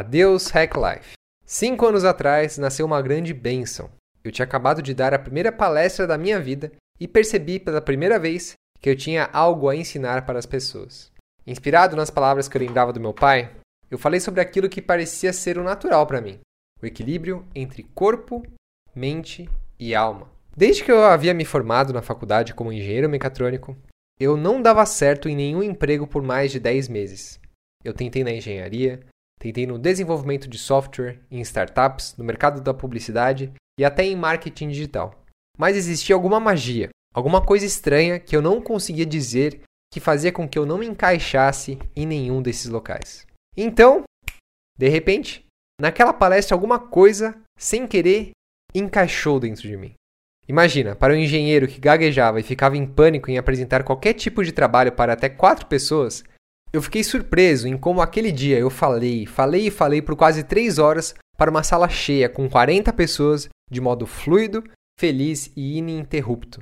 Adeus Hack Life. Cinco anos atrás nasceu uma grande bênção. Eu tinha acabado de dar a primeira palestra da minha vida e percebi pela primeira vez que eu tinha algo a ensinar para as pessoas. Inspirado nas palavras que eu lembrava do meu pai, eu falei sobre aquilo que parecia ser o natural para mim: o equilíbrio entre corpo, mente e alma. Desde que eu havia me formado na faculdade como engenheiro mecatrônico, eu não dava certo em nenhum emprego por mais de 10 meses. Eu tentei na engenharia, Tentei no desenvolvimento de software, em startups, no mercado da publicidade e até em marketing digital. Mas existia alguma magia, alguma coisa estranha que eu não conseguia dizer que fazia com que eu não me encaixasse em nenhum desses locais. Então, de repente, naquela palestra alguma coisa, sem querer, encaixou dentro de mim. Imagina, para um engenheiro que gaguejava e ficava em pânico em apresentar qualquer tipo de trabalho para até quatro pessoas, eu fiquei surpreso em como aquele dia eu falei, falei e falei por quase três horas para uma sala cheia com 40 pessoas de modo fluido, feliz e ininterrupto.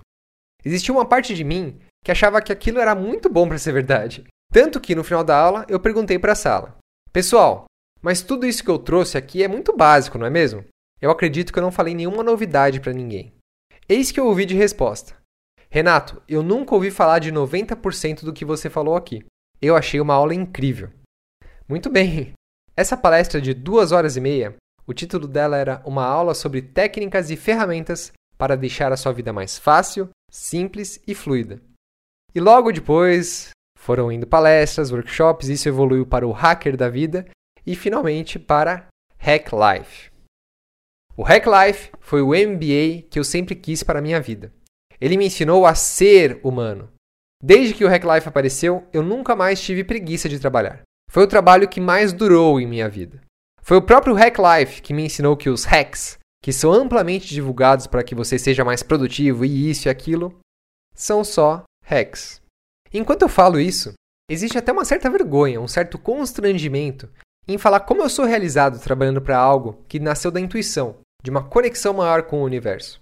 Existia uma parte de mim que achava que aquilo era muito bom para ser verdade. Tanto que no final da aula eu perguntei para a sala: Pessoal, mas tudo isso que eu trouxe aqui é muito básico, não é mesmo? Eu acredito que eu não falei nenhuma novidade para ninguém. Eis que eu ouvi de resposta: Renato, eu nunca ouvi falar de 90% do que você falou aqui. Eu achei uma aula incrível. Muito bem! Essa palestra de duas horas e meia, o título dela era Uma aula sobre técnicas e ferramentas para deixar a sua vida mais fácil, simples e fluida. E logo depois foram indo palestras, workshops, isso evoluiu para o Hacker da Vida e finalmente para Hack Life. O Hack Life foi o MBA que eu sempre quis para a minha vida. Ele me ensinou a ser humano, Desde que o Hack Life apareceu, eu nunca mais tive preguiça de trabalhar. Foi o trabalho que mais durou em minha vida. Foi o próprio Hack Life que me ensinou que os hacks, que são amplamente divulgados para que você seja mais produtivo e isso e aquilo, são só hacks. Enquanto eu falo isso, existe até uma certa vergonha, um certo constrangimento em falar como eu sou realizado trabalhando para algo que nasceu da intuição, de uma conexão maior com o universo.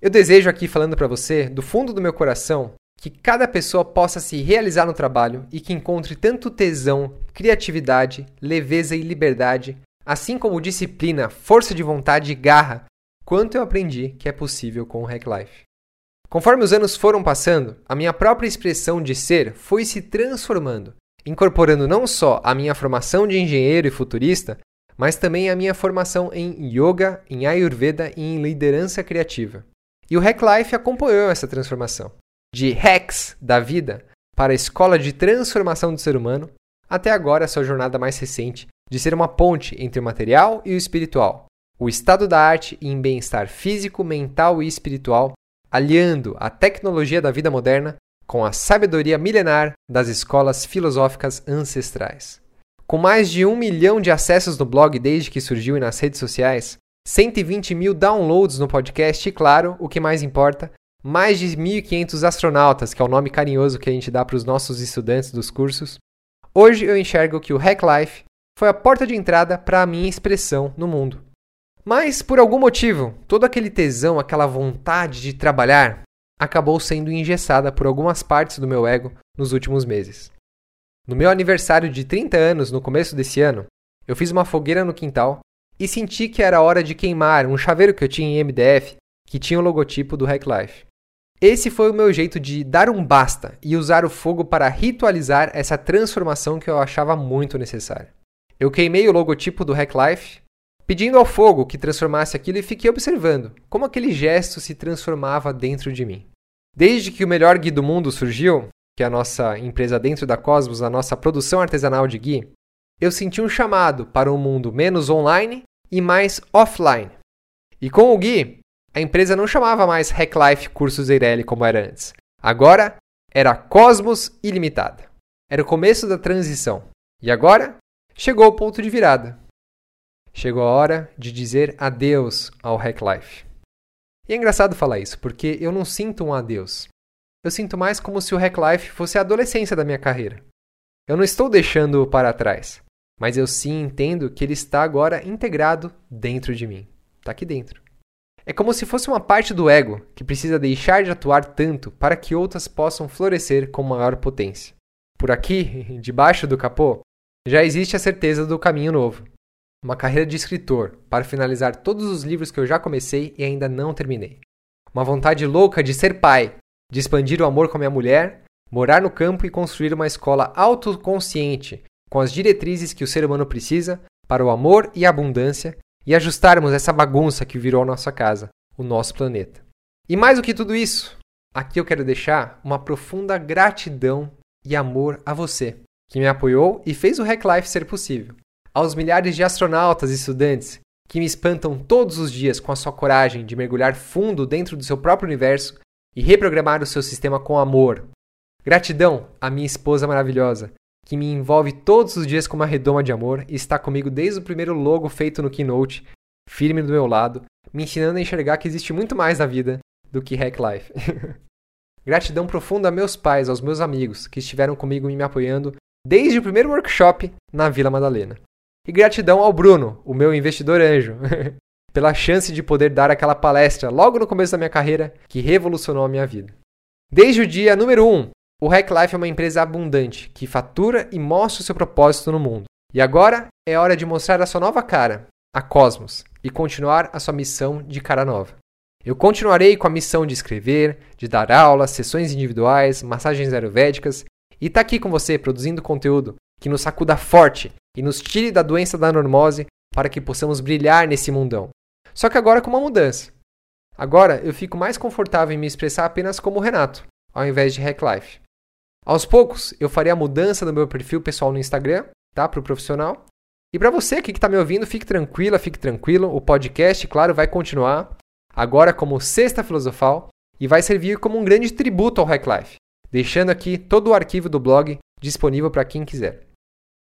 Eu desejo aqui falando para você, do fundo do meu coração, que cada pessoa possa se realizar no trabalho e que encontre tanto tesão, criatividade, leveza e liberdade, assim como disciplina, força de vontade e garra, quanto eu aprendi que é possível com o Hack Life. Conforme os anos foram passando, a minha própria expressão de ser foi se transformando, incorporando não só a minha formação de engenheiro e futurista, mas também a minha formação em yoga, em ayurveda e em liderança criativa. E o Hack Life acompanhou essa transformação de hacks da vida para a escola de transformação do ser humano, até agora a sua jornada mais recente de ser uma ponte entre o material e o espiritual, o estado da arte em bem-estar físico, mental e espiritual, aliando a tecnologia da vida moderna com a sabedoria milenar das escolas filosóficas ancestrais. Com mais de um milhão de acessos no blog desde que surgiu e nas redes sociais, 120 mil downloads no podcast e, claro, o que mais importa, mais de 1.500 astronautas, que é o nome carinhoso que a gente dá para os nossos estudantes dos cursos, hoje eu enxergo que o Hack Life foi a porta de entrada para a minha expressão no mundo. Mas, por algum motivo, todo aquele tesão, aquela vontade de trabalhar, acabou sendo engessada por algumas partes do meu ego nos últimos meses. No meu aniversário de 30 anos, no começo desse ano, eu fiz uma fogueira no quintal e senti que era hora de queimar um chaveiro que eu tinha em MDF que tinha o logotipo do Hack Life. Esse foi o meu jeito de dar um basta e usar o fogo para ritualizar essa transformação que eu achava muito necessária. Eu queimei o logotipo do Hack Life, pedindo ao fogo que transformasse aquilo e fiquei observando como aquele gesto se transformava dentro de mim. Desde que o melhor Gui do mundo surgiu, que é a nossa empresa dentro da Cosmos, a nossa produção artesanal de Gui, eu senti um chamado para um mundo menos online e mais offline. E com o Gui, a empresa não chamava mais Hack Life Cursos Eireli como era antes. Agora era Cosmos Ilimitada. Era o começo da transição. E agora chegou o ponto de virada. Chegou a hora de dizer adeus ao Hack Life. E é engraçado falar isso, porque eu não sinto um adeus. Eu sinto mais como se o Hack Life fosse a adolescência da minha carreira. Eu não estou deixando-o para trás, mas eu sim entendo que ele está agora integrado dentro de mim. Está aqui dentro. É como se fosse uma parte do ego que precisa deixar de atuar tanto para que outras possam florescer com maior potência. Por aqui, debaixo do capô, já existe a certeza do caminho novo. uma carreira de escritor para finalizar todos os livros que eu já comecei e ainda não terminei. Uma vontade louca de ser pai, de expandir o amor com a minha mulher, morar no campo e construir uma escola autoconsciente, com as diretrizes que o ser humano precisa para o amor e a abundância e ajustarmos essa bagunça que virou a nossa casa, o nosso planeta. E mais do que tudo isso, aqui eu quero deixar uma profunda gratidão e amor a você, que me apoiou e fez o Hack Life ser possível. Aos milhares de astronautas e estudantes que me espantam todos os dias com a sua coragem de mergulhar fundo dentro do seu próprio universo e reprogramar o seu sistema com amor. Gratidão à minha esposa maravilhosa, que me envolve todos os dias com uma redoma de amor e está comigo desde o primeiro logo feito no Keynote, firme do meu lado, me ensinando a enxergar que existe muito mais na vida do que Hack Life. Gratidão profunda a meus pais, aos meus amigos que estiveram comigo e me apoiando desde o primeiro workshop na Vila Madalena. E gratidão ao Bruno, o meu investidor anjo, pela chance de poder dar aquela palestra logo no começo da minha carreira que revolucionou a minha vida. Desde o dia número 1, um, o Hack Life é uma empresa abundante que fatura e mostra o seu propósito no mundo. E agora é hora de mostrar a sua nova cara, a Cosmos, e continuar a sua missão de cara nova. Eu continuarei com a missão de escrever, de dar aulas, sessões individuais, massagens ayurvédicas e estar tá aqui com você produzindo conteúdo que nos sacuda forte e nos tire da doença da normose para que possamos brilhar nesse mundão. Só que agora com uma mudança. Agora eu fico mais confortável em me expressar apenas como Renato, ao invés de Hack Life. Aos poucos, eu farei a mudança do meu perfil pessoal no Instagram, tá? Para o profissional. E para você que está me ouvindo, fique tranquila, fique tranquilo. O podcast, claro, vai continuar. Agora como Sexta Filosofal. E vai servir como um grande tributo ao Hack Life. Deixando aqui todo o arquivo do blog disponível para quem quiser.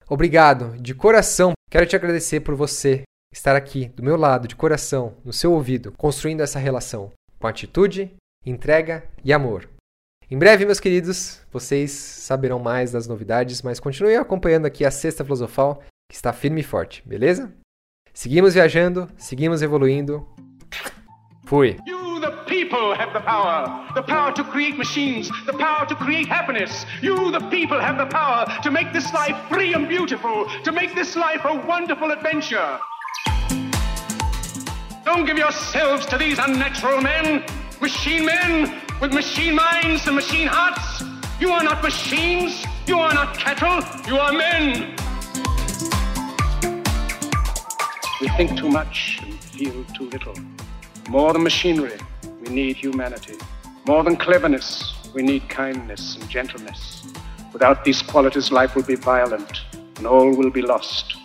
Obrigado, de coração. Quero te agradecer por você estar aqui do meu lado, de coração, no seu ouvido, construindo essa relação com atitude, entrega e amor. Em breve, meus queridos, vocês saberão mais das novidades, mas continuem acompanhando aqui a Sexta Filosofal, que está firme e forte, beleza? Seguimos viajando, seguimos evoluindo. Fui! You, the people, have the power. The power to create machines. The power to create happiness. You, the people, have the power to make this life free and beautiful. To make this life a wonderful adventure. Don't give yourselves to these unnatural men, machine men, with machine minds and machine hearts. You are not machines. You are not cattle. You are men. We think too much and feel too little. More than machinery, we need humanity. More than cleverness, we need kindness and gentleness. Without these qualities, life will be violent and all will be lost.